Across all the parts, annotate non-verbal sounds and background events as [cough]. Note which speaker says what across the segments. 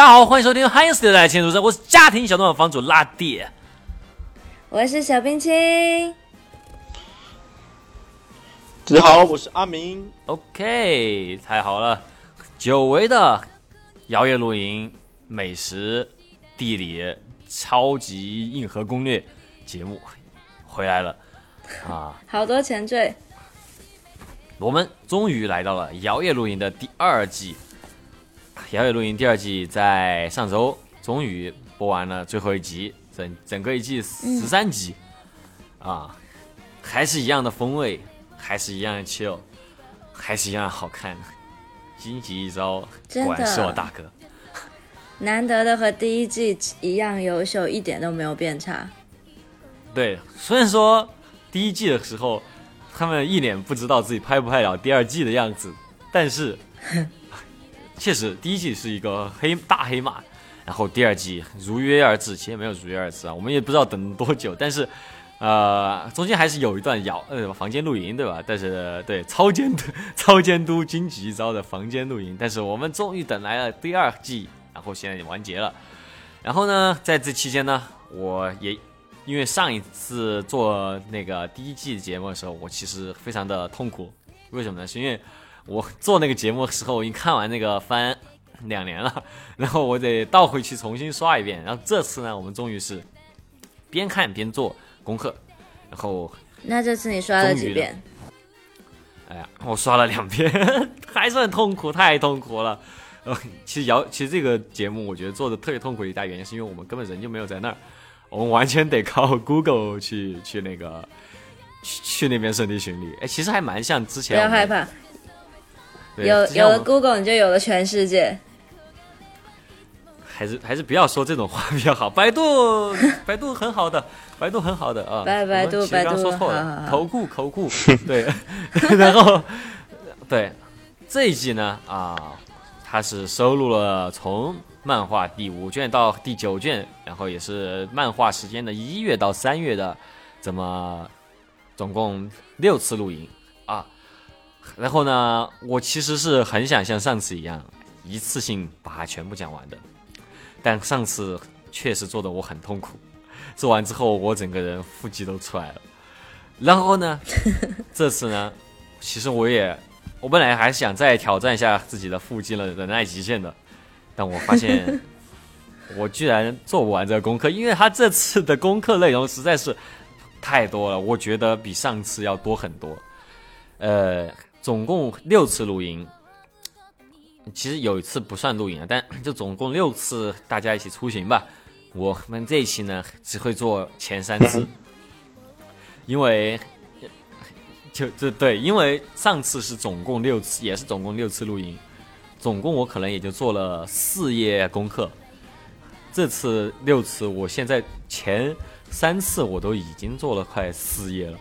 Speaker 1: 大家好，欢迎收听《汉斯的来千主生》，我是家庭小动物房主拉弟。
Speaker 2: 我是小冰清，
Speaker 3: 大家好，我是阿明。
Speaker 1: OK，太好了，久违的摇曳露营、美食、地理超级硬核攻略节目回来了啊！
Speaker 2: 好多前缀，
Speaker 1: 我们终于来到了摇曳露营的第二季。摇曳露营第二季在上周终于播完了最后一集，整整个一季十三集、啊，还是一样的风味，还是一样的 chill，还是一样好看。荆棘一招，果然是我大哥。[laughs]
Speaker 2: 难得的和第一季一样优秀，一点都没有变差。
Speaker 1: 对，虽然说第一季的时候，他们一脸不知道自己拍不拍了第二季的样子，但是 [laughs] 确实第一季是一个黑大黑马，然后第二季如约而至，其实没有如约而至啊，我们也不知道等多久，但是。呃，中间还是有一段摇呃房间露营，对吧？但是对超监督超监督荆棘一招的房间露营，但是我们终于等来了第二季，然后现在也完结了。然后呢，在这期间呢，我也因为上一次做那个第一季节目的时候，我其实非常的痛苦。为什么呢？是因为我做那个节目的时候，我已经看完那个番两年了，然后我得倒回去重新刷一遍。然后这次呢，我们终于是边看边做功课，然后
Speaker 2: 那这次你刷了几遍？
Speaker 1: 哎呀，我刷了两遍，还是很痛苦，太痛苦了。呃，其实摇，其实这个节目我觉得做的特别痛苦的一大原因，是因为我们根本人就没有在那儿，我们完全得靠 Google 去去那个去去那边圣地巡礼。哎，其实还蛮像之前不
Speaker 2: 要害怕，
Speaker 1: 对
Speaker 2: 有有了 Google 你就有了全世界。
Speaker 1: 还是还是不要说这种话比较好。百度百度很好的，百度很好的啊。
Speaker 2: 百百度百度
Speaker 1: 说错了，
Speaker 2: 好
Speaker 1: 口顾口顾对，[laughs] 然后对这一季呢啊，它是收录了从漫画第五卷到第九卷，然后也是漫画时间的一月到三月的怎么总共六次露营啊。然后呢，我其实是很想像上次一样，一次性把它全部讲完的。但上次确实做的我很痛苦，做完之后我整个人腹肌都出来了。然后呢，[laughs] 这次呢，其实我也，我本来还想再挑战一下自己的腹肌的忍耐极限的，但我发现 [laughs] 我居然做不完这个功课，因为他这次的功课内容实在是太多了，我觉得比上次要多很多。呃，总共六次露营，其实有一次不算露营啊，但就总共六次大家一起出行吧。我们这一期呢只会做前三次，因为就这对，因为上次是总共六次，也是总共六次露营，总共我可能也就做了四页功课。这次六次，我现在前三次我都已经做了快四页了。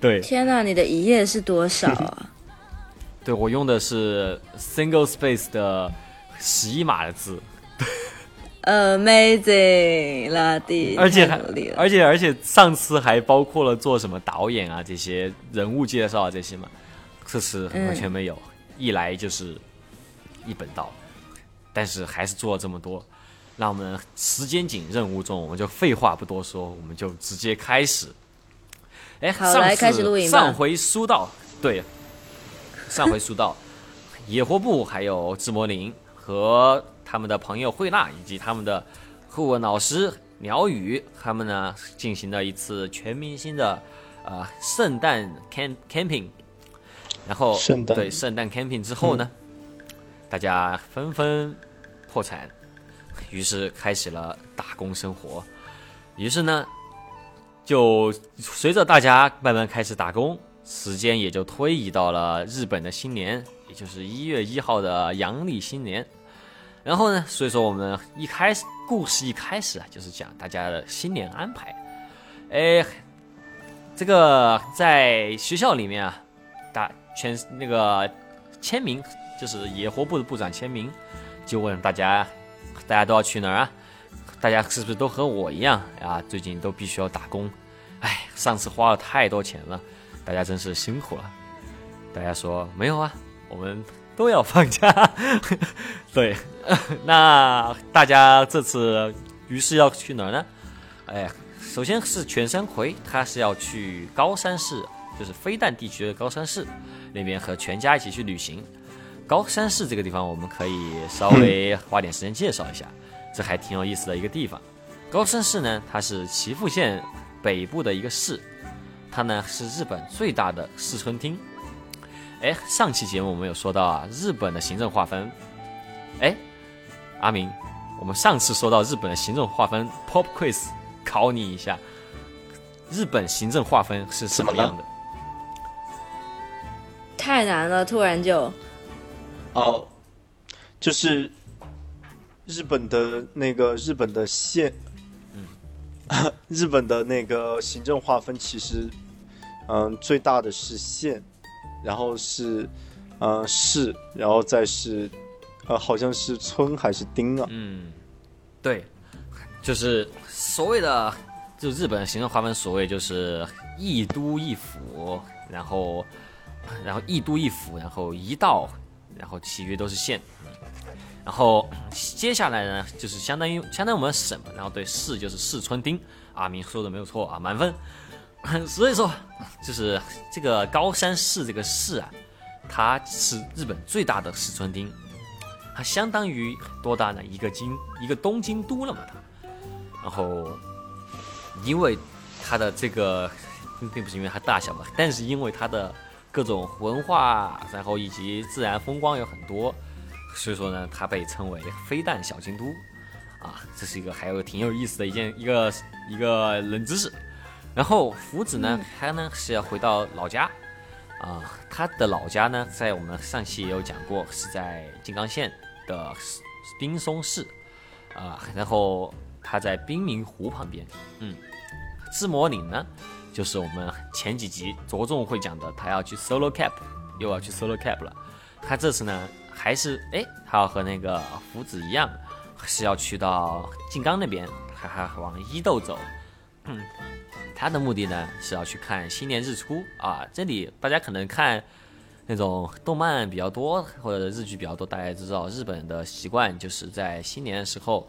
Speaker 1: 对，
Speaker 2: 天哪，你的一页是多少啊？[laughs]
Speaker 1: 对我用的是 single space 的十一码的字，[laughs]
Speaker 2: Amazing，拉蒂，
Speaker 1: 而且。而且而且上次还包括了做什么导演啊这些人物介绍啊这些嘛，这次完全没有，一来就是一本道，但是还是做了这么多。那我们时间紧，任务重，我们就废话不多说，我们就直接开始。哎，
Speaker 2: 好来开始录影吧。
Speaker 1: 上回书道，对，上回书道野活部还有智魔灵和他们的朋友慧娜以及他们的顾问老师鸟语，他们呢进行了一次全明星的呃圣诞 camp camping，然后
Speaker 3: 圣诞。
Speaker 1: 对圣诞 camping 之后呢，大家纷纷破产，于是开始了打工生活，于是呢，就随着大家慢慢开始打工，时间也就推移到了日本的新年，也就是一月一号的阳历新年。然后呢，所以说我们一开始故事一开始啊，就是讲大家的新年安排。哎，这个在学校里面啊，大全那个签名，就是野活部的部长签名，就问大家，大家都要去哪儿啊？大家是不是都和我一样啊？最近都必须要打工，哎，上次花了太多钱了，大家真是辛苦了。大家说没有啊，我们都要放假。[laughs] 对，[laughs] 那大家这次于是要去哪儿呢？哎，首先是全山葵，他是要去高山市，就是飞弹地区的高山市那边和全家一起去旅行。高山市这个地方，我们可以稍微花点时间介绍一下，这还挺有意思的一个地方。高山市呢，它是岐阜县北部的一个市，它呢是日本最大的市村厅。哎，上期节目我们有说到啊，日本的行政划分。哎，阿明，我们上次说到日本的行政划分，Pop Quiz 考你一下，日本行政划分是什么样的？
Speaker 2: 太难了，突然就。
Speaker 3: 哦，就是日本的那个日本的县，嗯，[laughs] 日本的那个行政划分其实，嗯，最大的是县，然后是，呃，市，然后再是，呃，好像是村还是町啊？
Speaker 1: 嗯，对，就是所谓的，就日本行政划分，所谓就是一都一府，然后，然后一都一府，然后一道。然后其余都是县，然后接下来呢，就是相当于相当于我们省，然后对市就是市村町。阿明说的没有错啊，满分。所以说，就是这个高山市这个市啊，它是日本最大的市村町，它相当于多大呢？一个京一个东京都了嘛它。然后因为它的这个并不是因为它大小吧，但是因为它的。各种文化，然后以及自然风光有很多，所以说呢，它被称为飞弹小京都，啊，这是一个还有挺有意思的一件一个一个冷知识。然后福子呢，他呢是要回到老家，啊，他的老家呢在我们上期也有讲过，是在静冈县的滨松市，啊，然后他在滨名湖旁边，嗯，志摩岭呢。就是我们前几集着重会讲的，他要去 solo cap，又要去 solo cap 了。他这次呢，还是哎，他要和那个福子一样，是要去到静冈那边，还还往伊豆走。嗯，他的目的呢是要去看新年日出啊。这里大家可能看那种动漫比较多或者日剧比较多，大家知道日本的习惯就是在新年的时候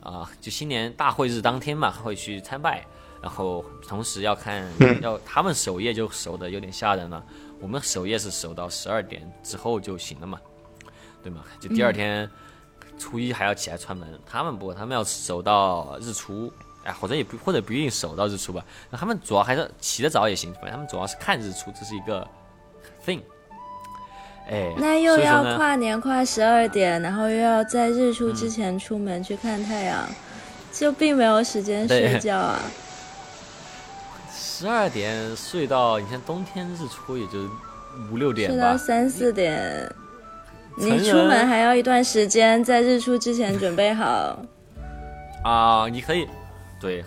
Speaker 1: 啊，就新年大会日当天嘛，会去参拜。然后同时要看，要他们守夜就守的有点吓人了。我们守夜是守到十二点之后就行了嘛，对吗？就第二天初一还要起来串门。他们不，他们要守到日出，哎，或者也不或者不一定守到日出吧。那他们主要还是起得早也行，反正他们主要是看日出，这是一个 thing。哎，
Speaker 2: 那又要跨年跨十二点，然后又要在日出之前出门去看太阳，就并没有时间睡 [laughs] 觉啊。
Speaker 1: 十二点睡到，你像冬天日出也就五六点
Speaker 2: 吧。睡到三四点，你出门还要一段时间，在日出之前准备好。
Speaker 1: 啊，你可以，对，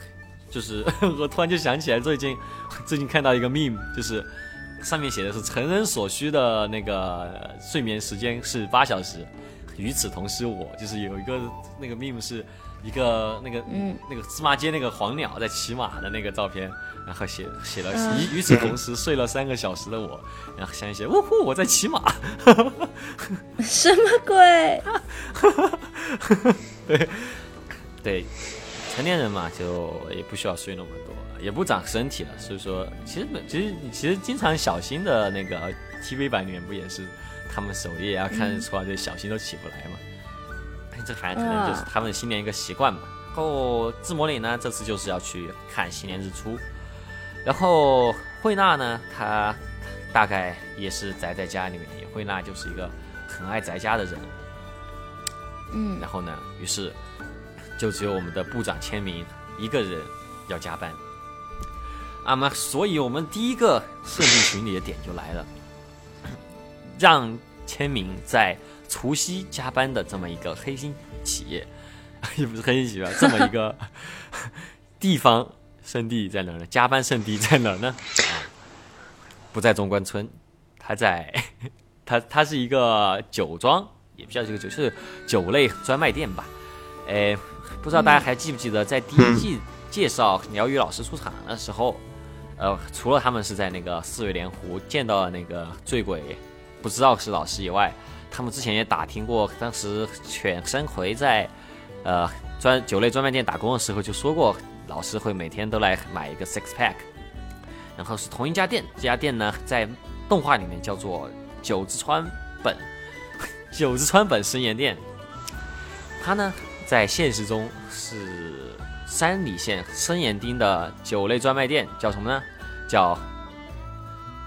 Speaker 1: 就是 [laughs] 我突然就想起来，最近 [laughs] 最近看到一个 meme，就是上面写的是成人所需的那个睡眠时间是八小时，与此同时，我就是有一个那个 meme 是一个那个嗯那个芝麻街那个黄鸟在骑马的那个照片。然后写写了，与与此同时睡了三个小时的我，然后想一些，呜呼，我在骑马，[laughs]
Speaker 2: 什么鬼？[laughs]
Speaker 1: 对对，成年人嘛，就也不需要睡那么多，也不长身体了，所以说，其实其实你其实经常小新的那个 TV 版里面不也是，他们守夜啊，看日出啊，这小新都起不来嘛，这反正可能就是他们新年一个习惯嘛。然后自摩里呢，这次就是要去看新年日出。然后惠娜呢，她大概也是宅在家里面。惠娜就是一个很爱宅家的人。
Speaker 2: 嗯。
Speaker 1: 然后呢，于是就只有我们的部长签名一个人要加班。那么，所以我们第一个设定群里的点就来了，[clears throat] 让签名在除夕加班的这么一个黑心企业，[laughs] 也不是黑心企业，这么一个地方。圣地在哪呢？加班圣地在哪呢？不在中关村，他在，[laughs] 他他是一个酒庄，也不叫这个酒，是酒类专卖店吧？哎，不知道大家还记不记得，在第一季介绍鸟语老师出场的时候，呃，除了他们是在那个四月莲湖见到了那个醉鬼，不知道是老师以外，他们之前也打听过，当时犬山葵在呃专酒类专卖店打工的时候就说过，老师会每天都来买一个 six pack，然后是同一家店，这家店呢在动画里面叫做九之川本 [laughs] 九之川本生盐店，它呢在现实中是山里县生盐町的酒类专卖店，叫什么呢？叫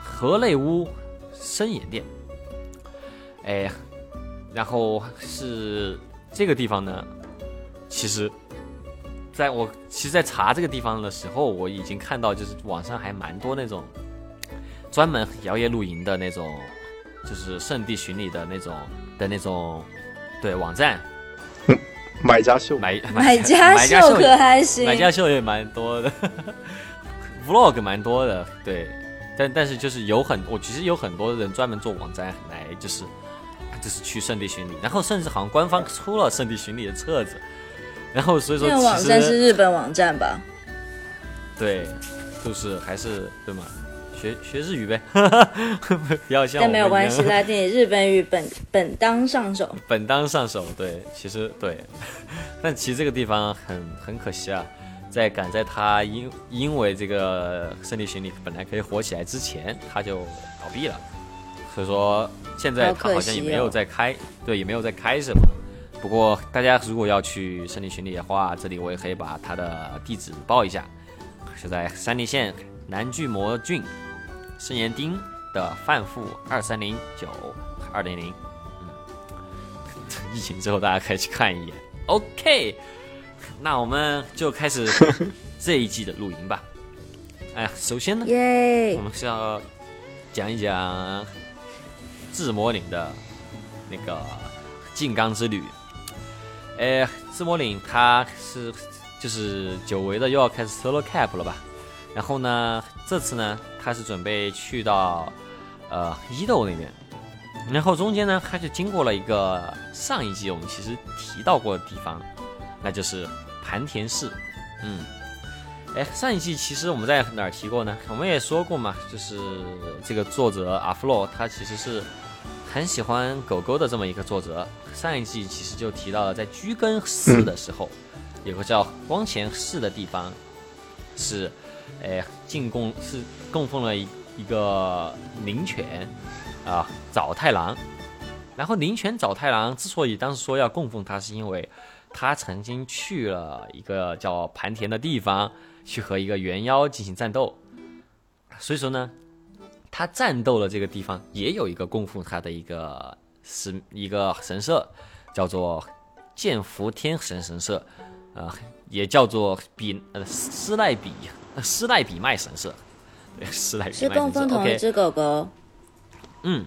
Speaker 1: 河内屋生盐店。哎，然后是这个地方呢，其实在我其实，在查这个地方的时候，我已经看到，就是网上还蛮多那种专门摇曳露营的那种，就是圣地巡礼的那种的那种对网站，
Speaker 3: 买家秀，[laughs]
Speaker 1: 买
Speaker 2: 买家
Speaker 1: 买家秀
Speaker 2: 秀可还行，
Speaker 1: 买家秀也蛮多的，[laughs] vlog 蛮多的，对，但但是就是有很，我其实有很多人专门做网站来就是。就是去圣地巡礼，然后甚至好像官方出了圣地巡礼的册子，然后所以说
Speaker 2: 这个网站是日本网站吧？
Speaker 1: 对，就是还是对吗？学学日语呗，[laughs] 不要像
Speaker 2: 但没有关系，拉 [laughs] 丁日本语本本当上手，
Speaker 1: 本当上手。对，其实对，[laughs] 但其实这个地方很很可惜啊，在赶在他因因为这个胜利巡礼本来可以火起来之前，他就倒闭了，所以说。现在他好像也没有在开，对，也没有在开什么。不过大家如果要去胜利群里的话，这里我也可以把他的地址报一下，是在山梨县南巨魔郡圣岩町的范富二三零九二零零。嗯，疫情之后大家可以去看一眼。OK，那我们就开始这一季的露营吧。[laughs] 哎呀，首先呢，我们是要讲一讲。自魔岭的那个静冈之旅，哎，自魔岭他是就是久违的又要开始 solo cap 了吧？然后呢，这次呢，他是准备去到呃伊豆那边，然后中间呢，他就经过了一个上一季我们其实提到过的地方，那就是盘田市。嗯，哎，上一季其实我们在哪儿提过呢？我们也说过嘛，就是这个作者阿弗洛他其实是。很喜欢狗狗的这么一个作者，上一季其实就提到了，在居根寺的时候，有个叫光前寺的地方，是，哎，进贡是供奉了一一个灵犬，啊，早太郎。然后灵犬早太郎之所以当时说要供奉他，是因为他曾经去了一个叫盘田的地方，去和一个猿妖进行战斗，所以说呢。他战斗的这个地方也有一个供奉他的一个是一个神社，叫做剑福天神神社，啊，也叫做比呃斯赖比斯赖比麦神社，对，斯赖比
Speaker 2: 是供奉同一只狗狗。
Speaker 1: 嗯，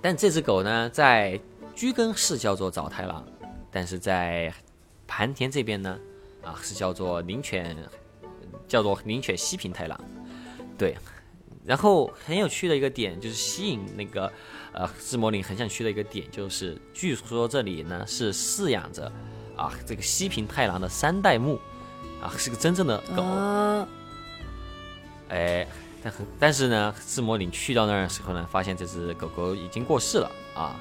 Speaker 1: 但这只狗呢，在居根市叫做早太郎，但是在盘田这边呢，啊，是叫做灵犬，叫做灵犬西平太郎，对。然后很有趣的一个点就是吸引那个，呃，自魔岭很想去的一个点就是，据说这里呢是饲养着，啊，这个西平太郎的三代目，啊，是个真正的狗。哎，但很但是呢，自魔岭去到那儿的时候呢，发现这只狗狗已经过世了啊，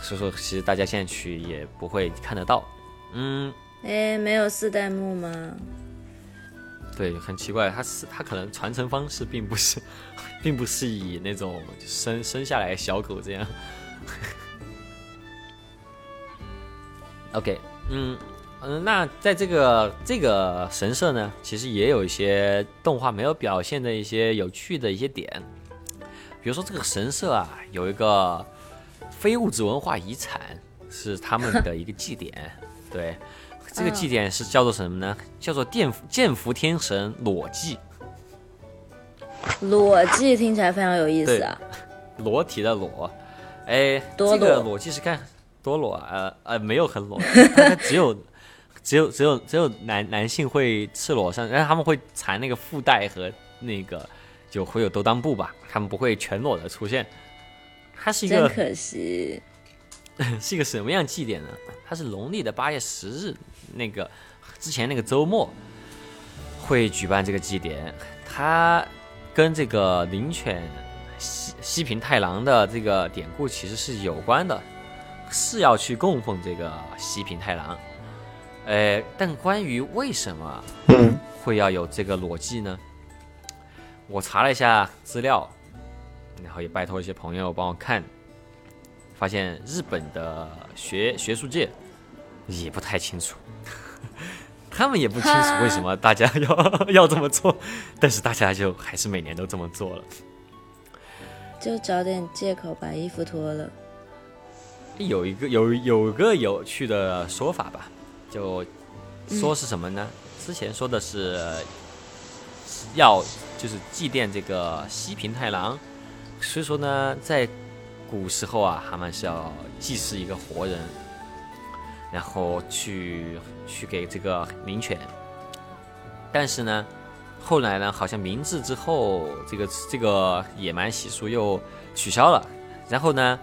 Speaker 1: 所以说其实大家现在去也不会看得到。嗯，
Speaker 2: 哎，没有四代目吗？
Speaker 1: 对，很奇怪，它是它可能传承方式并不是，并不是以那种生生下来小狗这样。OK，嗯嗯，那在这个这个神社呢，其实也有一些动画没有表现的一些有趣的一些点，比如说这个神社啊，有一个非物质文化遗产是他们的一个祭典，对。这个祭典是叫做什么呢？叫做剑剑福天神裸祭。
Speaker 2: 裸祭听起来非常有意思啊！
Speaker 1: 裸体的裸，哎，
Speaker 2: 这
Speaker 1: 个裸祭是看多裸啊？呃，没有很裸，只有 [laughs] 只有只有只有男男性会赤裸上，然后他们会缠那个腹带和那个就会有兜裆布吧，他们不会全裸的出现。它是一个
Speaker 2: 可惜，[laughs]
Speaker 1: 是一个什么样祭典呢？它是农历的八月十日。那个之前那个周末会举办这个祭典，它跟这个灵犬西西平太郎的这个典故其实是有关的，是要去供奉这个西平太郎。呃，但关于为什么
Speaker 3: 嗯
Speaker 1: 会要有这个裸祭呢？我查了一下资料，然后也拜托一些朋友帮我看，发现日本的学学术界也不太清楚，他们也不清楚为什么大家要 [laughs] 要这么做，但是大家就还是每年都这么做了。
Speaker 2: 就找点借口把衣服脱了。
Speaker 1: 有一个有有个有趣的说法吧，就说是什么呢？之前说的是要就是祭奠这个西平太郎，所以说呢，在古时候啊，他们是要祭祀一个活人，然后去去给这个灵犬。但是呢，后来呢，好像明治之后，这个这个野蛮习俗又取消了。然后呢，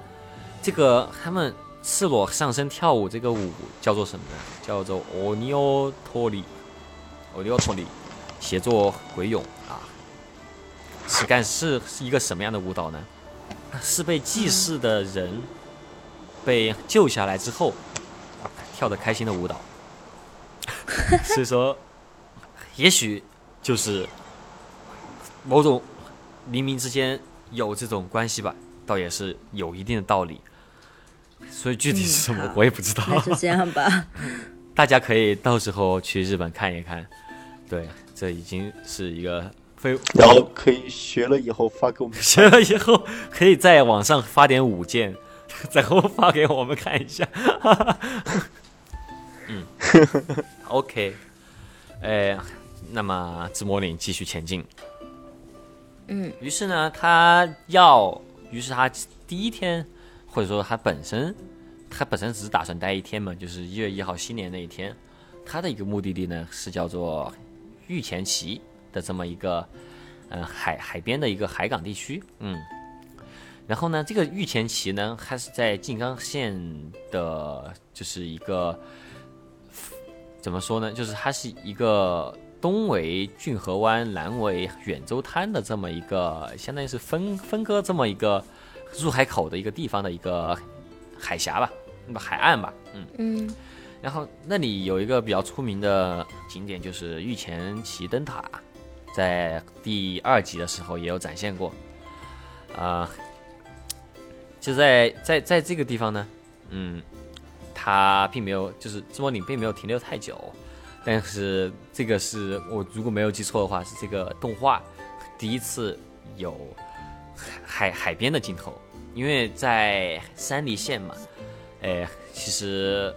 Speaker 1: 这个他们赤裸上身跳舞这个舞叫做什么呢？叫做奥尼奥托里，奥尼奥托里，写作鬼俑啊。是干是是一个什么样的舞蹈呢？是被祭祀的人被救下来之后跳的开心的舞蹈。[laughs] 所以说，也许就是某种冥冥之间有这种关系吧，倒也是有一定的道理。所以具体是什么、我也不知道，[laughs]
Speaker 2: 那就这样吧。[laughs]
Speaker 1: 大家可以到时候去日本看一看。对，这已经是一个非
Speaker 3: 然后可以学了以后发给我们。
Speaker 1: 学了以后可以在网上发点舞剑，然后发给我们看一下。嗯，OK，哎，那么自摸岭继续前进。
Speaker 2: 嗯，
Speaker 1: 于是呢，他要，于是他第一天，或者说他本身，他本身只是打算待一天嘛，就是一月一号新年那一天。他的一个目的地呢是叫做御前旗的这么一个，呃，海海边的一个海港地区。嗯，然后呢，这个御前旗呢，它是在静冈县的，就是一个怎么说呢？就是它是一个东为骏河湾，南为远州滩的这么一个，相当于是分分割这么一个入海口的一个地方的一个海峡吧，那么海岸吧，嗯。
Speaker 2: 嗯
Speaker 1: 然后那里有一个比较出名的景点，就是御前旗灯塔，在第二集的时候也有展现过。啊、就在在在这个地方呢，嗯，它并没有，就是芝摩岭并没有停留太久，但是这个是我如果没有记错的话，是这个动画第一次有海海边的镜头，因为在山梨县嘛，哎，其实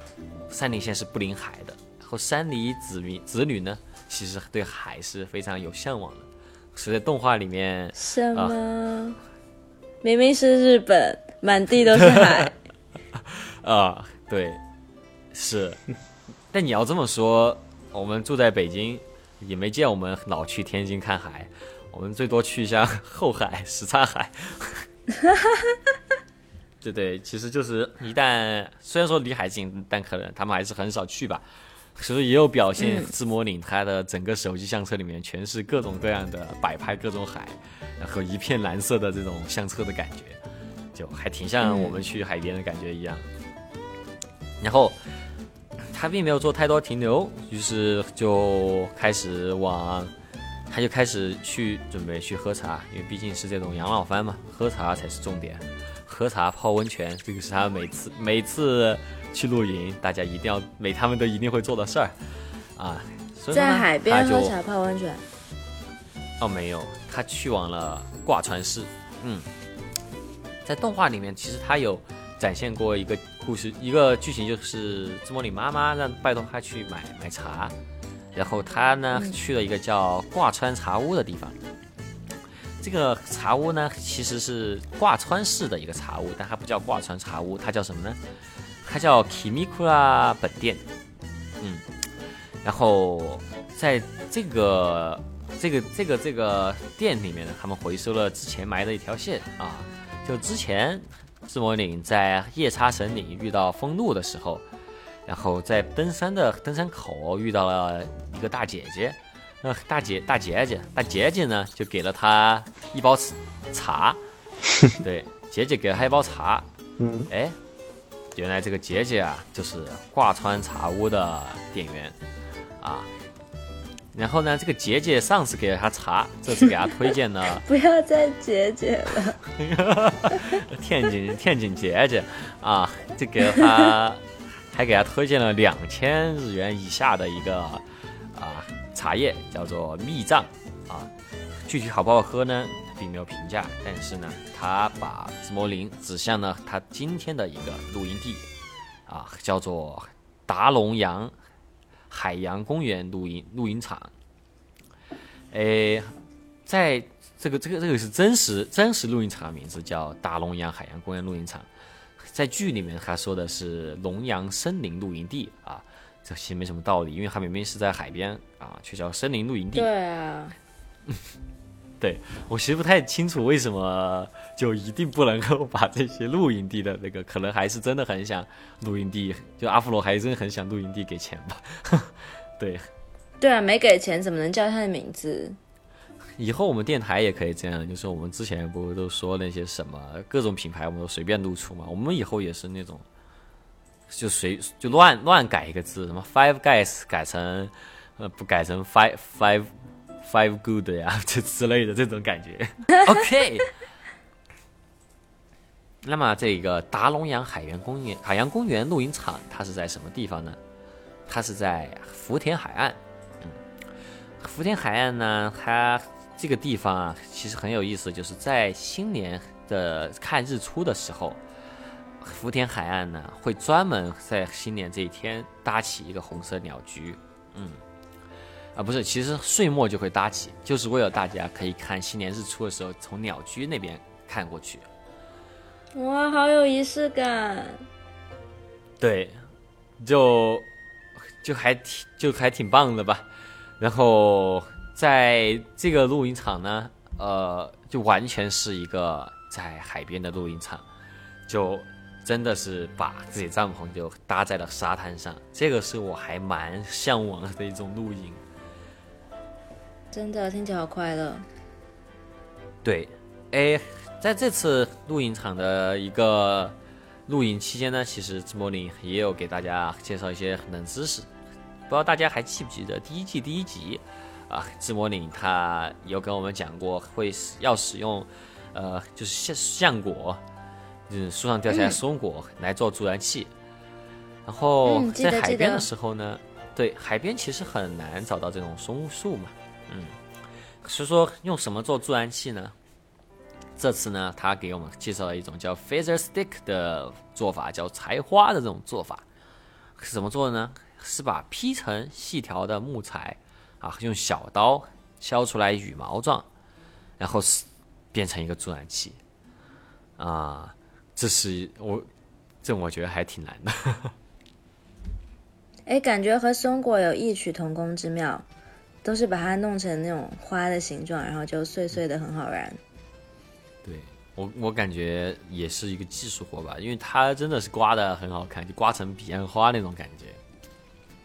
Speaker 1: 山梨县是不临海的，然后山梨子民子女呢，其实对海是非常有向往的，所以在动画里面，
Speaker 2: 什么？明明是日本，满地都是海。[laughs]
Speaker 1: 啊，对，是。[laughs] 但你要这么说，我们住在北京，也没见我们老去天津看海，我们最多去一下 [laughs] 后海、什刹海。[laughs] 对对，其实就是一旦虽然说离海近，但可能他们还是很少去吧。其实也有表现，自摸岭它的整个手机相册里面全是各种各样的摆拍各种海，然后一片蓝色的这种相册的感觉，就还挺像我们去海边的感觉一样。然后他并没有做太多停留，于是就开始往，他就开始去准备去喝茶，因为毕竟是这种养老番嘛，喝茶才是重点。喝茶泡温泉，这个是他每次每次去露营，大家一定要每他们都一定会做的事儿啊。
Speaker 2: 在海边喝茶泡温泉，
Speaker 1: 哦，没有，他去往了挂川市。嗯，在动画里面，其实他有展现过一个故事，一个剧情，就是芝摩里妈妈让拜托他去买买茶，然后他呢、
Speaker 2: 嗯
Speaker 1: 去了一个叫挂川茶屋的地方。这个茶屋呢，其实是挂川市的一个茶屋，但它不叫挂川茶屋，它叫什么呢？它叫 Kimikura 本店。嗯，然后在这个这个这个这个店里面呢，他们回收了之前埋的一条线啊，就之前自摩岭在夜叉神岭遇到风怒的时候，然后在登山的登山口遇到了一个大姐姐，那大姐大姐姐大姐姐呢就给了他一包茶，对，姐姐给了他一包茶，
Speaker 3: 嗯，
Speaker 1: 哎，原来这个姐姐啊，就是挂川茶屋的店员啊。然后呢，这个姐姐上次给了他茶，这次给他推荐了 [laughs]
Speaker 2: 不要再姐姐了。[laughs]
Speaker 1: 天津天津姐姐啊，这给了他，还给他推荐了两千日元以下的一个啊茶叶，叫做蜜藏啊。具体好不好喝呢，并没有评价，但是呢，他把紫魔林指向了他今天的一个露营地啊，叫做达龙洋海洋公园露营露营场。诶，在这个这个这个是真实真实露营场的名字，叫大龙阳海洋公园露营场。在剧里面他说的是龙阳森林露营地啊，这其实没什么道理，因为他明明是在海边啊，却叫森林露营地。
Speaker 2: 对啊，
Speaker 1: 对我其实不太清楚为什么就一定不能够把这些露营地的那个，可能还是真的很想露营地，就阿芙罗还真的很想露营地给钱吧。[laughs] 对，
Speaker 2: 对啊，没给钱怎么能叫他的名字？
Speaker 1: 以后我们电台也可以这样，就是我们之前不是都说那些什么各种品牌，我们都随便露出嘛。我们以后也是那种，就随就乱乱改一个字，什么 Five Guys 改成呃不改成 Five Five Five Good 呀，[laughs] 这之类的这种感觉。OK。[laughs] 那么这个达龙洋海洋公园海洋公园露营场，它是在什么地方呢？它是在福田海岸。嗯，福田海岸呢，它这个地方啊，其实很有意思，就是在新年的看日出的时候，福田海岸呢会专门在新年这一天搭起一个红色鸟居。嗯，啊不是，其实岁末就会搭起，就是为了大家可以看新年日出的时候从鸟居那边看过去。
Speaker 2: 哇，好有仪式感！
Speaker 1: 对，就就还挺就还挺棒的吧。然后在这个露营场呢，呃，就完全是一个在海边的露营场，就真的是把自己帐篷就搭在了沙滩上。这个是我还蛮向往的一种露营。
Speaker 2: 真的听起来好快乐。
Speaker 1: 对，哎，在这次露营场的一个露营期间呢，其实智魔林也有给大家介绍一些冷知识。不知道大家还记不记得第一季第一集啊？智魔岭他有跟我们讲过，会要使用呃，就是橡橡果，就是树上掉下来松果来做助燃器。然后在海边的时候呢，对海边其实很难找到这种松树嘛，嗯，所以说用什么做助燃器呢？这次呢，他给我们介绍了一种叫 feather stick 的做法，叫柴花的这种做法，是怎么做的呢？是把劈成细条的木材啊，用小刀削出来羽毛状，然后是变成一个助燃器啊。这是我这我觉得还挺难的。[laughs]
Speaker 2: 哎，感觉和松果有异曲同工之妙，都是把它弄成那种花的形状，然后就碎碎的，很好燃。
Speaker 1: 对我我感觉也是一个技术活吧，因为它真的是刮的很好看，就刮成彼岸花那种感觉。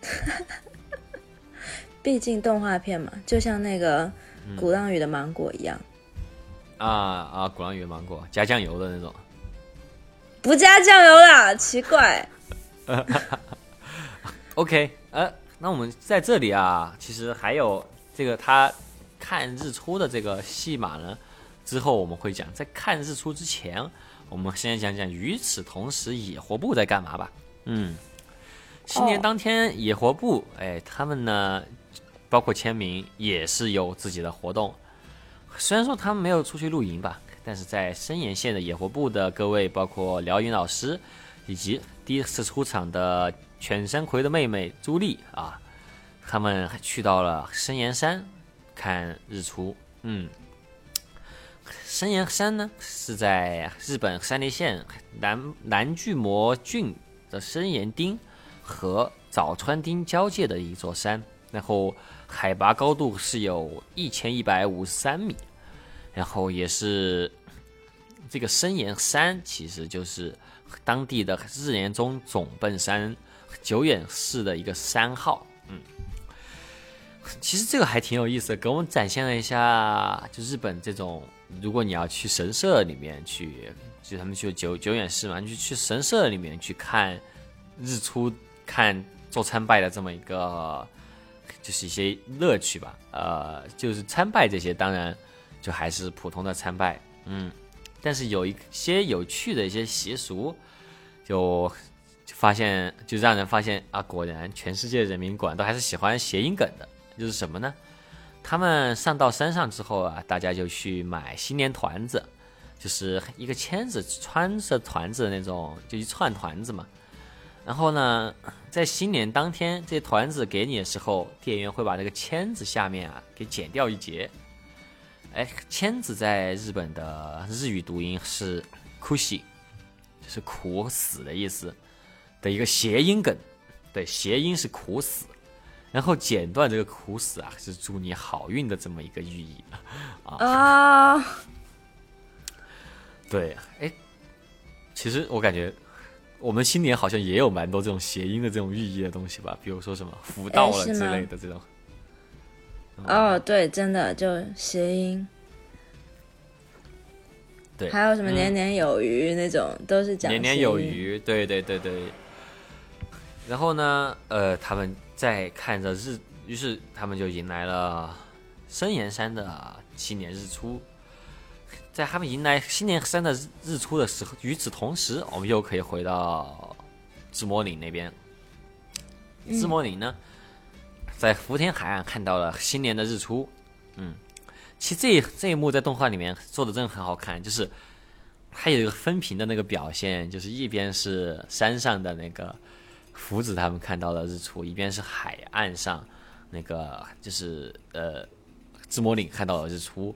Speaker 1: [laughs]
Speaker 2: 毕竟动画片嘛，就像那个
Speaker 1: 嗯
Speaker 2: 鼓浪屿的芒果一样，
Speaker 1: 啊啊！鼓浪屿芒果加酱油的那种。
Speaker 2: 不加酱油啦，奇怪。[laughs] [laughs]
Speaker 1: OK，呃，那我们在这里啊，其实还有这个他看日出的这个戏码呢，之后我们会讲。在看日出之前，我们先讲讲与此同时野活部在干嘛吧。嗯，新年
Speaker 2: 哦
Speaker 1: 当天野活部，哎，他们呢，包括签名也是有自己的活动。虽然说他们没有出去露营吧，但是在深岩县的野活部的各位，包括辽云老师，以及第一次出场的犬山葵的妹妹朱莉啊，他们还去到了深岩山看日出。嗯，深岩山呢是在日本山梨县南南巨摩郡的深岩町和早川町交界的一座山，然后海拔高度是有一千一百五十三米，然后也是这个深岩山其实就是当地的日岩中总奔山久远市的一个山号。嗯，其实这个还挺有意思的，给我们展现了一下，就日本这种，如果你要去神社里面去，就他们去九九远寺嘛，你就去神社里面去看日出、看做参拜的这么一个，就是一些乐趣吧。呃，就是参拜这些，当然就还是普通的参拜，嗯，但是有一些有趣的一些习俗，就发现，就让人发现啊，果然全世界人民果然都还是喜欢谐音梗的。就是什么呢？他们上到山上之后啊，大家就去买新年团子，就是一个签子穿着团子的那种，就一串团子嘛。然后呢，在新年当天，这团子给你的时候，店员会把这个签子下面啊给剪掉一截。哎，签子在日本的日语读音是“ “kushi”，”，就是苦死的意思的一个谐音梗。对，谐音是苦死。然后剪断这个苦死啊，是祝你好运的这么一个寓意啊。啊，对，哎，其实我感觉我们新年好像也有蛮多这种谐音的这种寓意的东西吧，比如说什么福到了之类的这种。
Speaker 2: 哦，对，真的就谐音。
Speaker 1: 对，
Speaker 2: 还有什么年年有余那种，都是讲
Speaker 1: 年年有余。对对对对。然后呢，呃，他们。在看着日，于是他们就迎来了深岩山的新年日出。在他们迎来新年山的日日出的时候，与此同时，我们又可以回到志摩岭那边。志摩岭呢，在福田海岸看到了新年的日出。嗯，其实这这一幕在动画里面做的真的很好看，就是它有一个分屏的那个表现，就是一边是山上的那个。福子他们看到了日出，一边是海岸上，那个就是呃，自摩岭看到了日出，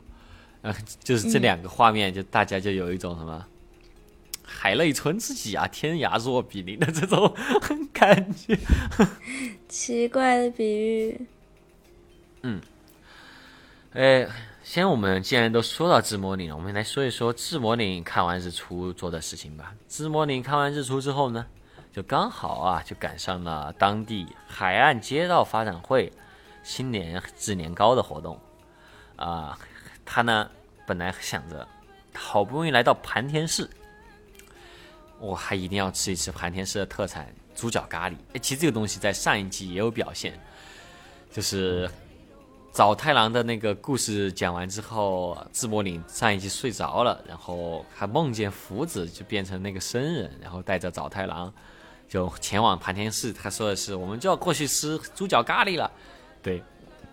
Speaker 1: 呃，就是这两个画面，就大家就有一种什么“海内存知己啊，天涯若比邻”的这种感觉。
Speaker 2: 奇怪的比喻。
Speaker 1: 嗯，哎，先我们既然都说到志摩岭了，我们来说一说志摩岭看完日出做的事情吧。志摩岭看完日出之后呢？就刚好啊，就赶上了当地海岸街道发展会新年制年糕的活动啊。他呢本来想着，好不容易来到盘田市，我还一定要吃一吃盘田市的特产猪脚咖喱。哎，其实这个东西在上一集也有表现，就是早太郎的那个故事讲完之后，志摩岭上一集睡着了，然后还梦见福子就变成那个僧人，然后带着早太郎。就前往盘田市，他说的是我们就要过去吃猪脚咖喱了，对，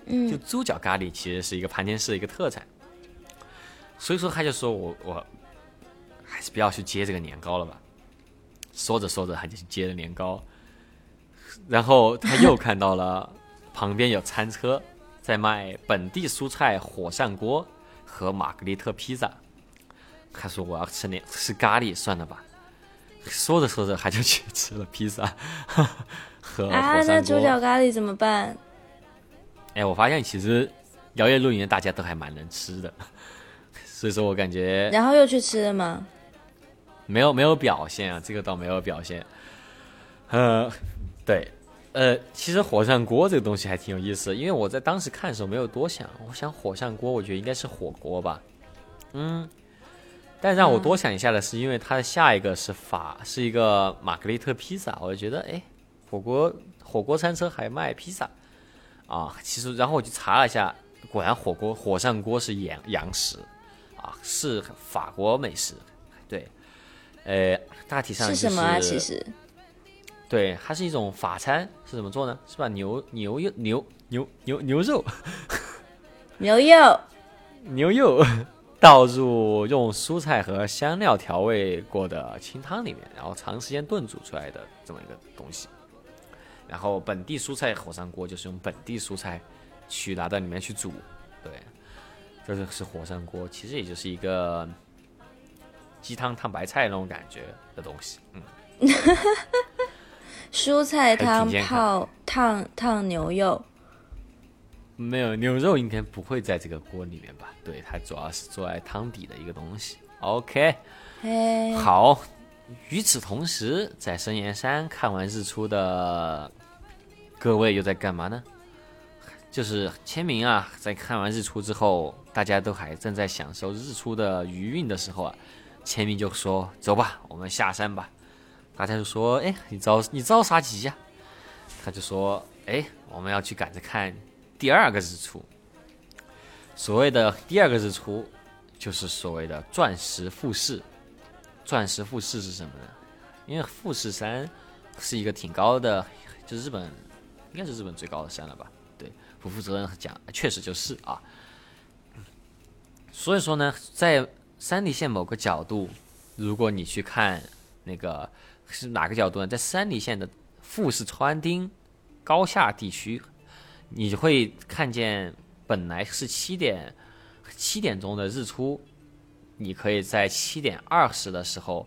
Speaker 2: 嗯，
Speaker 1: 就猪脚咖喱其实是一个盘田市的一个特产，所以说他就说我我还是不要去接这个年糕了吧，说着说着他就去接了年糕，然后他又看到了旁边有餐车在卖本地蔬菜火扇锅和玛格丽特披萨，他说我要吃年吃咖喱算了吧。说着说着，还就去吃了披萨 [laughs] 和
Speaker 2: 啊，那猪脚咖喱怎么办？
Speaker 1: 哎，我发现其实摇曳露营大家都还蛮能吃的，[laughs] 所以说我感觉。
Speaker 2: 然后又去吃了吗？
Speaker 1: 没有，没有表现啊，这个倒没有表现。呃，对，呃，其实火上锅这个东西还挺有意思，因为我在当时看的时候没有多想，我想火上锅，我觉得应该是火锅吧，嗯。但让我多想一下的是，因为它的下一个是法，是一个玛格丽特披萨，我就觉得，哎，火锅火锅餐车还卖披萨，啊，其实然后我就查了一下，果然火锅火上锅是洋洋食，啊，是法国美食，对，呃，大体上
Speaker 2: 是什么啊？其实，
Speaker 1: 对，它是一种法餐，是怎么做呢？是把牛牛肉牛牛牛牛肉，
Speaker 2: 牛肉。
Speaker 1: 牛肉。[laughs] 倒入用蔬菜和香料调味过的清汤里面，然后长时间炖煮出来的这么一个东西。然后本地蔬菜火山锅就是用本地蔬菜去拿到里面去煮，对，这就是火山锅，其实也就是一个鸡汤烫白菜那种感觉的东西。嗯，哈哈哈
Speaker 2: 蔬菜汤泡烫烫牛肉。
Speaker 1: 没有牛肉应该不会在这个锅里面吧？对，它主要是做在汤底的一个东西。OK，好。与此同时，在深岩山看完日出的各位又在干嘛呢？就是签名啊，在看完日出之后，大家都还正在享受日出的余韵的时候啊，签名就说：“走吧，我们下山吧。”大家就说：“哎，你着你着啥急呀？”他就说：“哎，我们要去赶着看第二个日出。所谓的第二个日出，就是所谓的钻石富士。钻石富士是什么呢？因为富士山是一个挺高的，就日本应该是日本最高的山了吧？对，不负责任讲，确实就是啊。所以说呢，在山梨县某个角度，如果你去看那个是哪个角度呢？在山梨县的富士川町高下地区，你会看见本来是七点七点钟的日出，你可以在七点二十的时候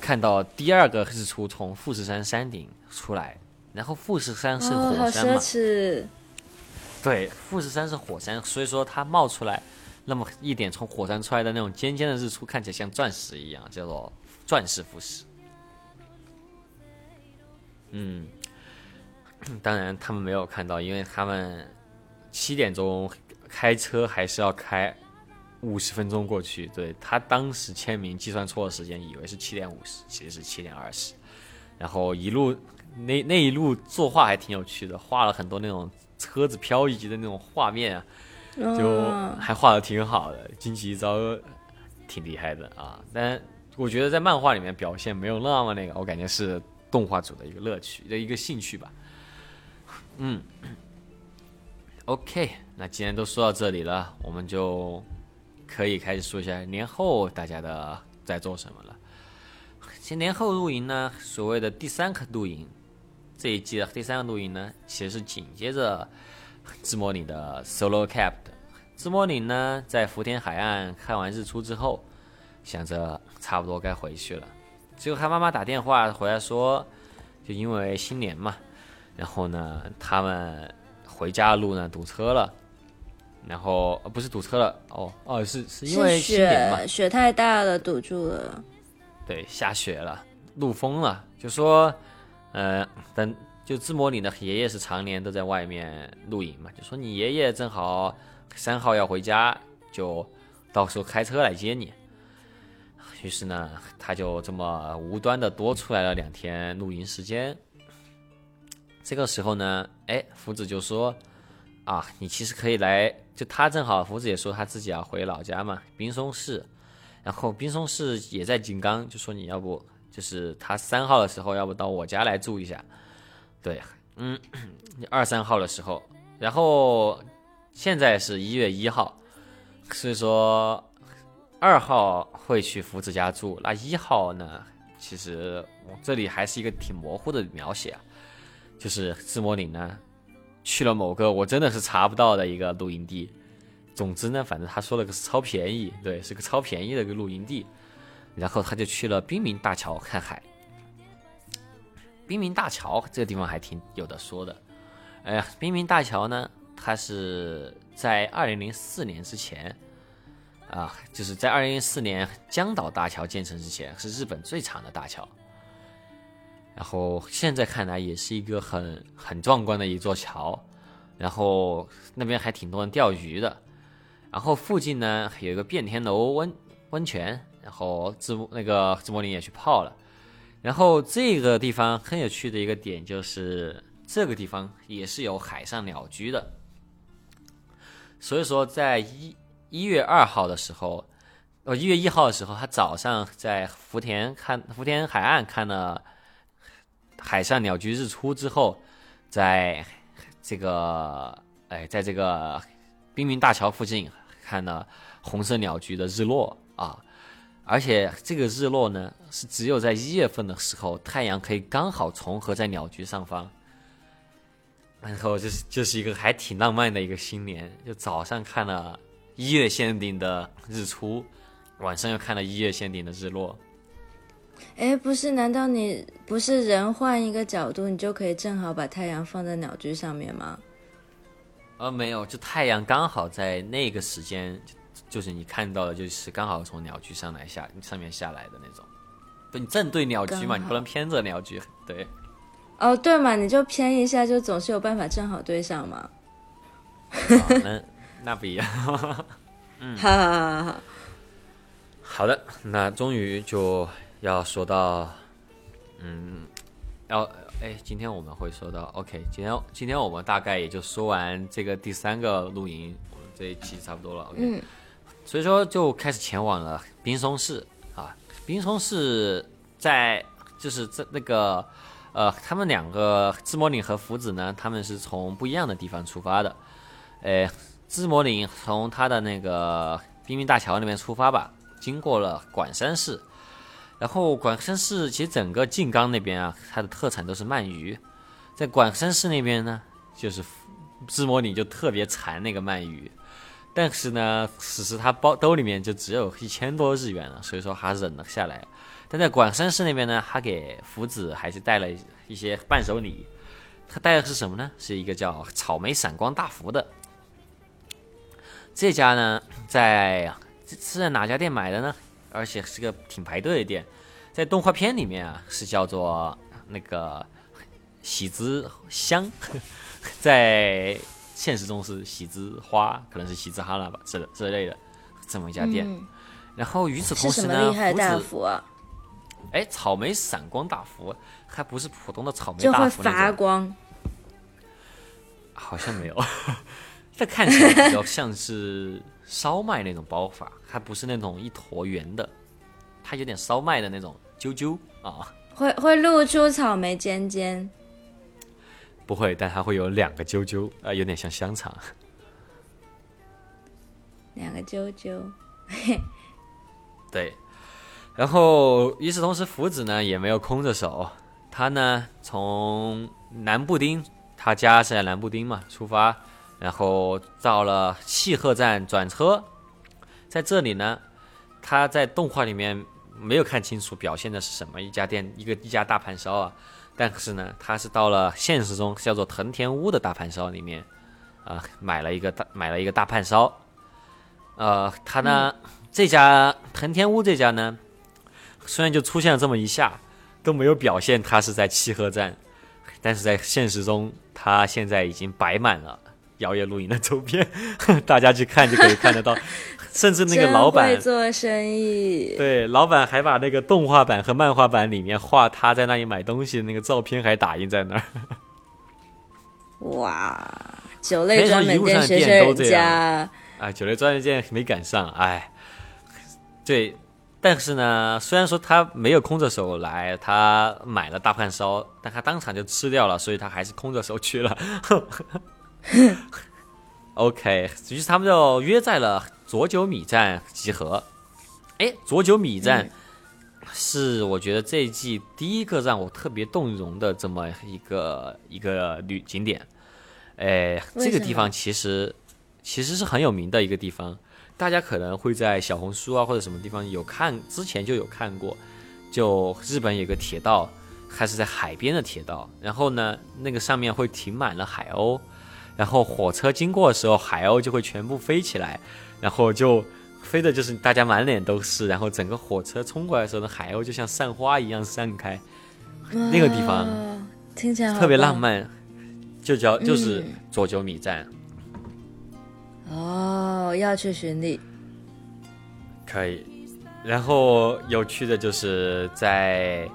Speaker 1: 看到第二个日出从富士山山顶出来。然后富士山是火山嘛？
Speaker 2: 奢侈。
Speaker 1: 对，富士山是火山，所以说它冒出来那么一点从火山出来的那种尖尖的日出，看起来像钻石一样，叫做钻石富士。嗯，当然他们没有看到，因为他们七点钟开车还是要开五十分钟过去。对他当时签名计算错了时间，以为是七点五十，其实是七点二十。然后一路那那一路作画还挺有趣的，画了很多那种车子漂移的那种画面啊，就
Speaker 2: 哦
Speaker 1: 还画的挺好的，惊奇一招挺厉害的啊。但我觉得在漫画里面表现没有那么那个，我感觉是动画组的一个乐趣的一个兴趣吧。嗯，[coughs] OK，那既然都说到这里了，我们就可以开始说一下年后大家的在做什么了。其实年后露营呢，所谓的第三个露营，这一季的第三个露营呢，其实是紧接着自摸岭的 Solo Cap 的。自摸岭呢，在福田海岸看完日出之后，想着差不多该回去了，结果他妈妈打电话回来说，就因为新年嘛，然后呢，他们回家的路呢堵车了，然后、呃、不是堵车了，哦哦是是因为
Speaker 2: 雪，，雪太大了，堵住了。
Speaker 1: 对，下雪了，路封了，就说，呃，等就自摸岭的爷爷是常年都在外面露营嘛，就说你爷爷正好三号要回家，就到时候开车来接你。于是呢，他就这么无端的多出来了两天露营时间。这个时候呢，哎，福子就说，啊，你其实可以来，就他正好福子也说他自己要回老家嘛，冰松市。然后冰松市也在井冈，就说你要不就是他三号的时候，要不到我家来住一下。对，嗯，[coughs] 二三号的时候，然后现在是一月一号，所以说二号会去福子家住，那一号呢，其实这里还是一个挺模糊的描写啊，就是自摸岭呢去了某个我真的是查不到的一个露营地。总之呢，反正他说了个是超便宜，对，是个超便宜的一个露营地。然后他就去了滨明大桥看海。滨明大桥这个地方还挺有的说的。哎呀，滨明大桥呢，它是在二零零四年之前，啊，就是在二零零四年江岛大桥建成之前，是日本最长的大桥。然后现在看来也是一个很很壮观的一座桥。然后那边还挺多人钓鱼的。然后附近呢有一个变天楼温温泉，然后自那个自摸林也去泡了。然后这个地方很有趣的一个点就是，这个地方也是有海上鸟居的。所以说，在一一月二号的时候，呃一月一号的时候，他早上在福田看福田海岸看了海上鸟居日出之后，在这个哎，在这个滨明大桥附近看了红色鸟居的日落啊，而且这个日落呢是只有在一月份的时候，太阳可以刚好重合在鸟居上方，然后就是就是一个还挺浪漫的一个新年，就早上看了一月限定的日出，晚上又看了一月限定的日落。
Speaker 2: 哎，不是？难道你不是人换一个角度，你就可以正好把太阳放在鸟居上面吗？
Speaker 1: 呃，没有，就太阳刚好在那个时间，就就是你看到的，就是刚好从鸟居上来下上面下来的那种。不，你正对鸟居嘛，你不能偏着鸟居。对，
Speaker 2: 哦，对嘛，你就偏一下，就总是有办法正好对上嘛。
Speaker 1: 啊 [laughs] 那那不一样。
Speaker 2: 哈哈哈哈！
Speaker 1: 好的，那终于就要说到，嗯，要哎，今天我们会说到，OK，今天今天我们大概也就说完这个第三个露营，我们这一期差不多了，OK，、
Speaker 2: 嗯。
Speaker 1: 所以说就开始前往了冰松市啊，冰松市在就是在那个呃，他们两个自摸岭和福子呢，他们是从不一样的地方出发的，呃，自摸岭从他的那个冰冰大桥那边出发吧，经过了管山市，然后管山市其实整个静冈那边啊，它的特产都是鳗鱼，在管山市那边呢，就是自摸岭就特别馋那个鳗鱼，但是呢，此时他包兜里面就只有一千多日元了，所以说还忍了下来。但在广山市那边呢，他给福子还是带了一些伴手礼。他带的是什么呢？是一个叫草莓闪光大福的。这家呢，在是在哪家店买的呢？而且是个挺排队的店，在动画片里面啊是叫做那个喜之香，[laughs] 在现实中是喜之花，可能是喜之哈拉吧之之类的这么一家店。
Speaker 2: 嗯，
Speaker 1: 然后与此同时呢，
Speaker 2: 厉害大
Speaker 1: 福
Speaker 2: 啊？
Speaker 1: 哎，草莓闪光大福还不是普通的草莓
Speaker 2: 就会发光。
Speaker 1: 好像没有。[laughs] 这看起来比较像是烧麦那种包法，它不是那种一坨圆的，它有点烧麦的那种啾啾啊。
Speaker 2: 会会露出草莓尖尖，
Speaker 1: 不会，但它会有两个啾啾，啊、有点像香肠。
Speaker 2: 两个啾啾。[laughs]
Speaker 1: 对，然后与此同时，福子呢也没有空着手，他呢从南布丁，他家是在南布丁嘛出发，然后到了契鹤站转车，在这里呢，他在动画里面没有看清楚表现的是什么一家店，一个一家大盘烧啊，但是呢，他是到了现实中叫做藤田屋的大盘烧里面，啊、买了一个大买了一个大盘烧，呃，他呢。这家藤田屋这家呢，虽然就出现了这么一下，都没有表现他是在契鹤站，但是在现实中，他现在已经摆满了摇曳露营的周边，[laughs] 大家去看就可以看得到，[laughs] 甚至那个老板
Speaker 2: 会做生意，
Speaker 1: 对老板还把那个动画版和漫画版里面画他在那里买东西的那个照片还打印在那儿。
Speaker 2: 哇！酒类专门店学学人家，
Speaker 1: 啊，酒类专卖店没赶上，哎，对，但是呢，虽然说他没有空着手来，他买了大胖烧，但他当场就吃掉了，所以他还是空着手去了。[laughs] OK，于是他们就约在了佐久米站集合。哎，佐久米站是我觉得这一季第一个让我特别动容的这么一个一个旅景点。哎，
Speaker 2: 为什么
Speaker 1: 这个地方其实其实是很有名的一个地方，大家可能会在小红书啊或者什么地方有看，之前就有看过。就日本有个铁道，还是在海边的铁道，然后呢，那个上面会停满了海鸥，然后火车经过的时候，海鸥就会全部飞起来，然后就飞的就是大家满脸都是，然后整个火车冲过来的时候那，海鸥就像散花一样散开，那个地方
Speaker 2: 听起来
Speaker 1: 特别浪漫，就叫就是
Speaker 2: 嗯
Speaker 1: 佐久米站。
Speaker 2: 哦，要去巡礼，
Speaker 1: 可以。然后有趣的就是在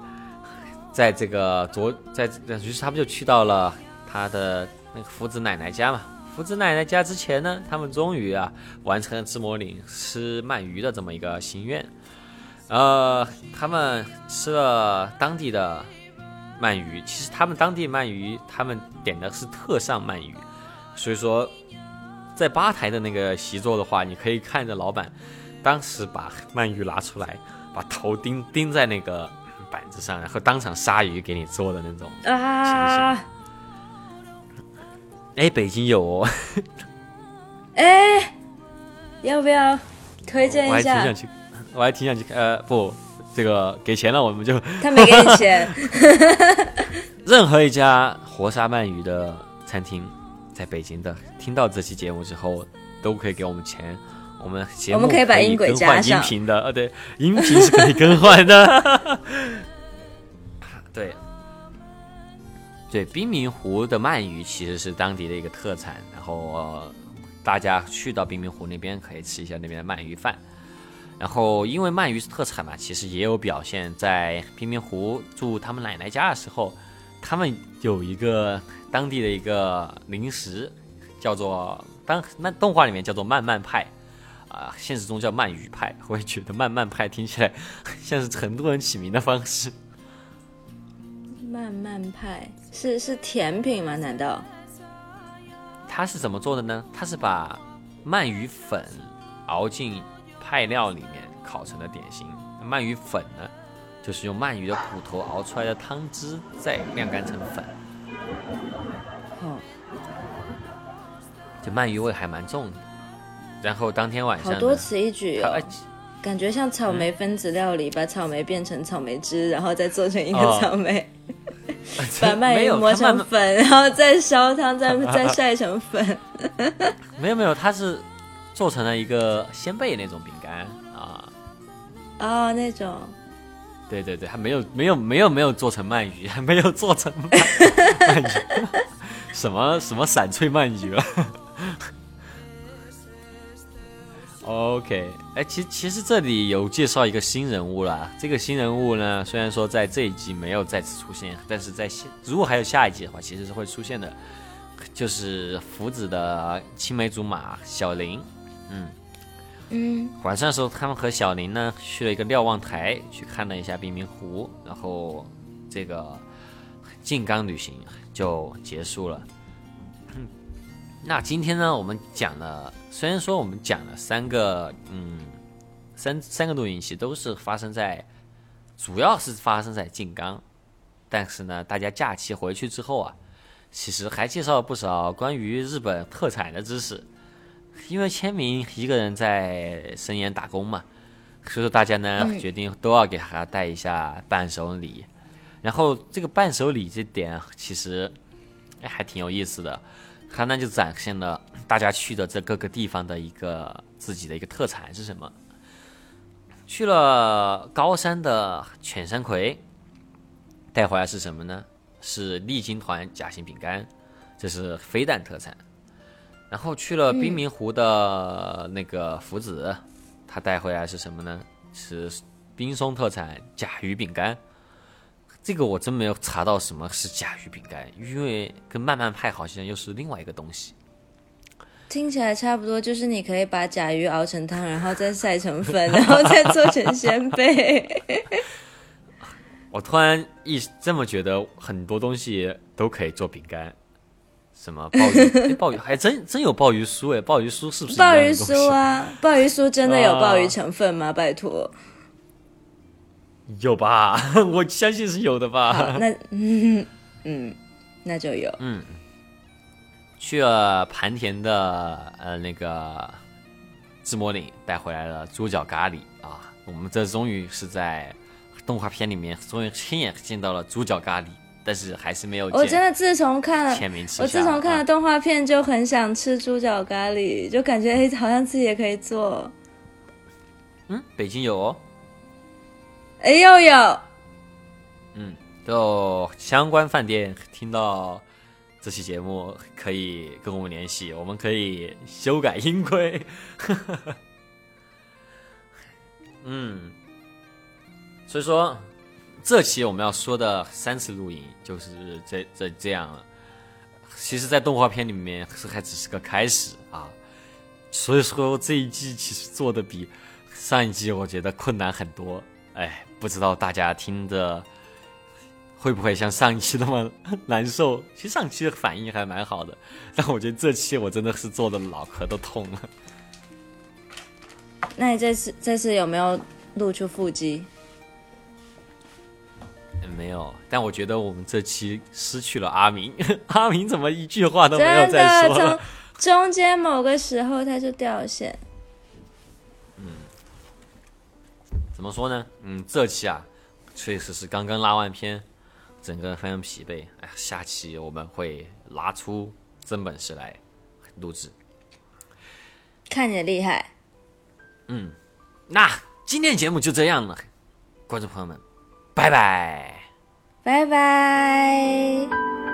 Speaker 1: 在这个昨在于是他们就去到了他的那个福子奶奶家嘛。福子奶奶家之前呢，他们终于啊完成了自摸岭吃鳗鱼的这么一个心愿。呃，他们吃了当地的鳗鱼，其实他们当地鳗鱼，他们点的是特上鳗鱼，所以说在吧台的那个席座的话，你可以看着老板当时把鳗鱼拿出来，把头钉钉在那个板子上，然后当场杀鱼给你做的那种。
Speaker 2: 啊！
Speaker 1: 哎，北京有哦，[laughs]
Speaker 2: 哎，要不要推荐一下
Speaker 1: 我还挺想？去，我还挺想去。呃，不，这个给钱了，我们就
Speaker 2: 他没给你钱，[laughs]
Speaker 1: 任何一家活沙鳗鱼的餐厅，在北京的，听到这期节目之后，都可以给我们钱。我们节目
Speaker 2: 我们可以把音轨
Speaker 1: 更换音频的，呃，对，音频是可以更换的。[laughs] 对，对，冰明湖的鳗鱼其实是当地的一个特产，然后、大家去到冰明湖那边可以吃一下那边的鳗鱼饭。然后因为鳗鱼是特产嘛，其实也有表现在冰明湖住他们奶奶家的时候，他们有一个当地的一个零食，叫做当漫动画里面叫做慢慢派。啊，现实中叫鳗鱼派，我也觉得慢慢派听起来 [laughs] 像是成都人起名的方式。
Speaker 2: 慢慢派是是甜品吗？难道？
Speaker 1: 它是怎么做的呢？它是把鳗鱼粉熬进派料里面烤成的点心。鳗鱼粉呢，就是用鳗鱼的骨头熬出来的汤汁再晾干成粉。
Speaker 2: 哦，
Speaker 1: 这鳗鱼味还蛮重的。然后当天晚上
Speaker 2: 好多此一举感觉像草莓分子料理，把草莓变成草莓汁，然后再做成一个
Speaker 1: 哦
Speaker 2: 草莓，[laughs] 把鳗鱼磨成粉，然后再烧汤，再 [laughs] 再晒成粉。
Speaker 1: 没有没有，它是做成了一个鲜贝那种饼干啊。
Speaker 2: 哦，那种
Speaker 1: 对对对，还没有没有没有没有做成鳗鱼，还 [laughs] 没有做成鳗鳗鱼，什么什么闪翠鳗鱼了。OK，哎，其其实这里有介绍一个新人物啦。这个新人物呢，虽然说在这一集没有再次出现，但是在下如果还有下一季的话，其实是会出现的。就是福子的青梅竹马小林，嗯，
Speaker 2: 嗯，
Speaker 1: 晚上的时候，他们和小林呢去了一个瞭望台，去看了一下冰明湖，然后这个静冈旅行就结束了。嗯那今天呢，我们讲了，虽然说我们讲了三个，嗯，三三个录影期都是发生在，主要是发生在静冈，但是呢，大家假期回去之后啊，其实还介绍了不少关于日本特产的知识。因为签名一个人在深岩打工嘛，所以说大家呢、
Speaker 2: 嗯
Speaker 1: 决定都要给他带一下伴手礼。然后这个伴手礼这点其实哎还挺有意思的，它呢就展现了大家去的这各个地方的一个自己的一个特产是什么。去了高山的犬山葵，带回来是什么呢？是丽晶团夹心饼干，这是飞弹特产。然后去了冰明湖的那个福子，他带回来是什么呢？是冰松特产甲鱼饼干。这个我真没有查到什么是甲鱼饼干，因为跟慢慢派好像又是另外一个东西。
Speaker 2: 听起来差不多，就是你可以把甲鱼熬成汤，然后再晒成粉，然后再做成鲜贝。[laughs]
Speaker 1: 我突然一这么觉得，很多东西都可以做饼干。什么鲍鱼？诶鲍鱼还真真有鲍鱼酥哎！鲍鱼酥是不是
Speaker 2: 鲍鱼酥？啊，鲍鱼酥真的有
Speaker 1: 啊
Speaker 2: 鲍鱼成分吗？拜托。
Speaker 1: 有吧？[laughs] 我相信是有的吧。
Speaker 2: 那嗯 [laughs] 嗯，那就有。
Speaker 1: 嗯去了盘田的呃那个自摸岭，带回来了猪脚咖喱啊！我们这终于是在动画片里面终于亲眼见到了猪脚咖喱，但是还是没有
Speaker 2: 我真的自从看了。我自从看了
Speaker 1: 啊
Speaker 2: 动画片就很想吃猪脚咖喱，就感觉哎，好像自己也可以做。
Speaker 1: 嗯，北京有哦，
Speaker 2: 哎呦呦，嗯
Speaker 1: 就相关饭店听到这期节目可以跟我们联系，我们可以修改音轨。[laughs] 嗯，所以说这期我们要说的三次录影就是这这这样了。其实，在动画片里面是还只是个开始啊，所以说这一季其实做的比上一季我觉得困难很多。哎，不知道大家听的会不会像上一期那么难受？其实上期的反应还蛮好的，但我觉得这期我真的是做的脑壳都痛了。[laughs]
Speaker 2: 那你这次这次有没有露出腹肌？
Speaker 1: 嗯没有，但我觉得我们这期失去了阿明，[laughs] 阿明怎么一句话都没有再说了
Speaker 2: 从？中间某个时候他就掉线。
Speaker 1: 怎么说呢？嗯，这期啊，确实是刚刚拉完片，整个人非常疲惫。哎呀，下期我们会拿出真本事来录制。
Speaker 2: 看着厉害，嗯
Speaker 1: 那今天节目就这样了，观众朋友们，拜拜。
Speaker 2: 拜拜。